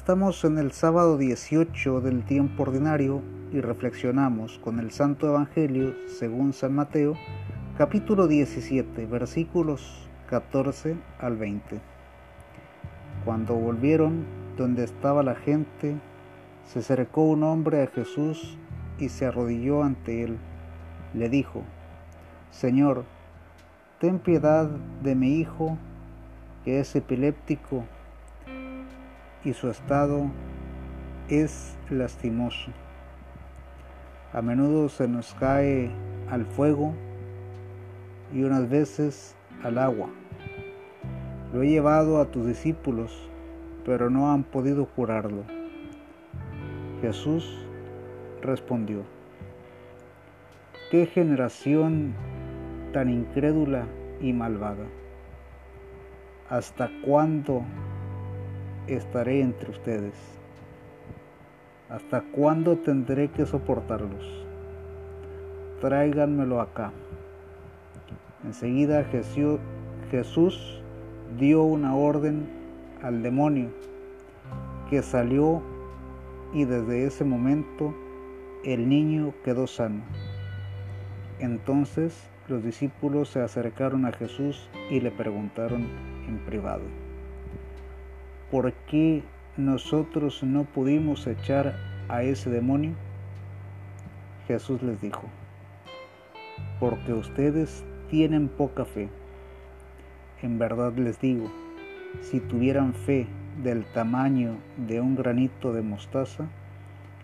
Estamos en el sábado 18 del tiempo ordinario y reflexionamos con el Santo Evangelio según San Mateo, capítulo 17, versículos 14 al 20. Cuando volvieron donde estaba la gente, se acercó un hombre a Jesús y se arrodilló ante él. Le dijo, Señor, ten piedad de mi hijo, que es epiléptico y su estado es lastimoso. A menudo se nos cae al fuego y unas veces al agua. Lo he llevado a tus discípulos, pero no han podido curarlo. Jesús respondió, ¿qué generación tan incrédula y malvada? ¿Hasta cuándo estaré entre ustedes? ¿Hasta cuándo tendré que soportarlos? Tráiganmelo acá. Enseguida Jesús dio una orden al demonio que salió y desde ese momento el niño quedó sano. Entonces los discípulos se acercaron a Jesús y le preguntaron en privado, ¿por qué nosotros no pudimos echar a ese demonio? Jesús les dijo, porque ustedes tienen poca fe. En verdad les digo, si tuvieran fe del tamaño de un granito de mostaza,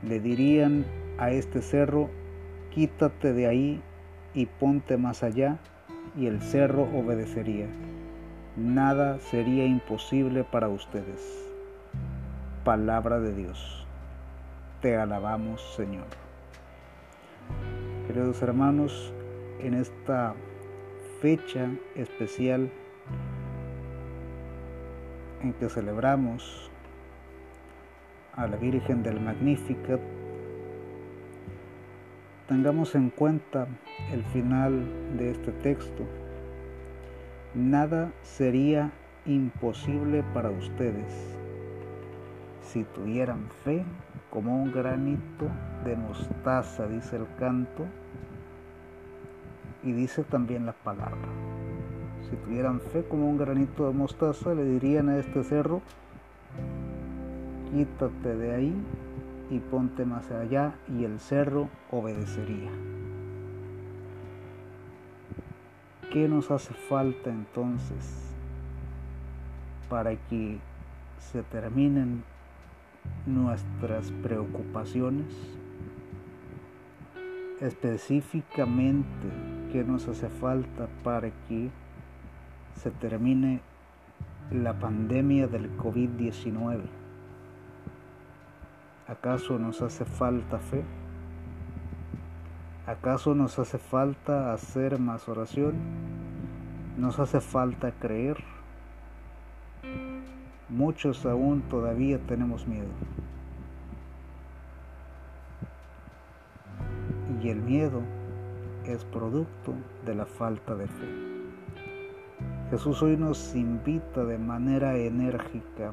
le dirían a este cerro, quítate de ahí y ponte más allá, y el cerro obedecería nada sería imposible para ustedes. Palabra de Dios. Te alabamos, Señor. Queridos hermanos, en esta fecha especial en que celebramos a la Virgen del Magnificat, tengamos en cuenta el final de este texto Nada sería imposible para ustedes si tuvieran fe como un granito de mostaza, dice el canto, y dice también la palabra. Si tuvieran fe como un granito de mostaza, le dirían a este cerro, quítate de ahí y ponte más allá, y el cerro obedecería. ¿Qué nos hace falta entonces para que se terminen nuestras preocupaciones? Específicamente, ¿qué nos hace falta para que se termine la pandemia del COVID-19? ¿Acaso nos hace falta fe? ¿Acaso nos hace falta hacer más oración? ¿Nos hace falta creer? Muchos aún todavía tenemos miedo. Y el miedo es producto de la falta de fe. Jesús hoy nos invita de manera enérgica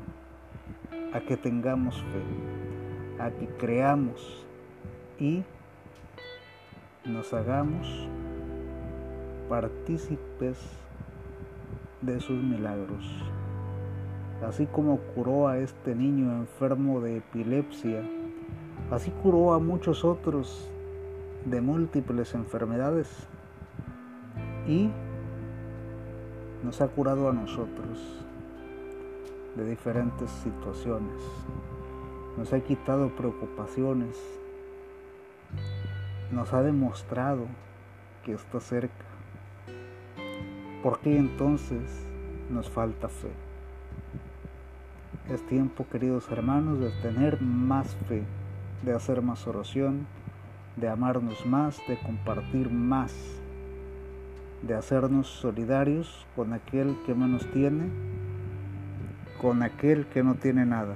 a que tengamos fe, a que creamos y nos hagamos partícipes de sus milagros. Así como curó a este niño enfermo de epilepsia, así curó a muchos otros de múltiples enfermedades y nos ha curado a nosotros de diferentes situaciones. Nos ha quitado preocupaciones, nos ha demostrado que está cerca. ¿Por qué entonces nos falta fe? Es tiempo, queridos hermanos, de tener más fe, de hacer más oración, de amarnos más, de compartir más, de hacernos solidarios con aquel que menos tiene, con aquel que no tiene nada.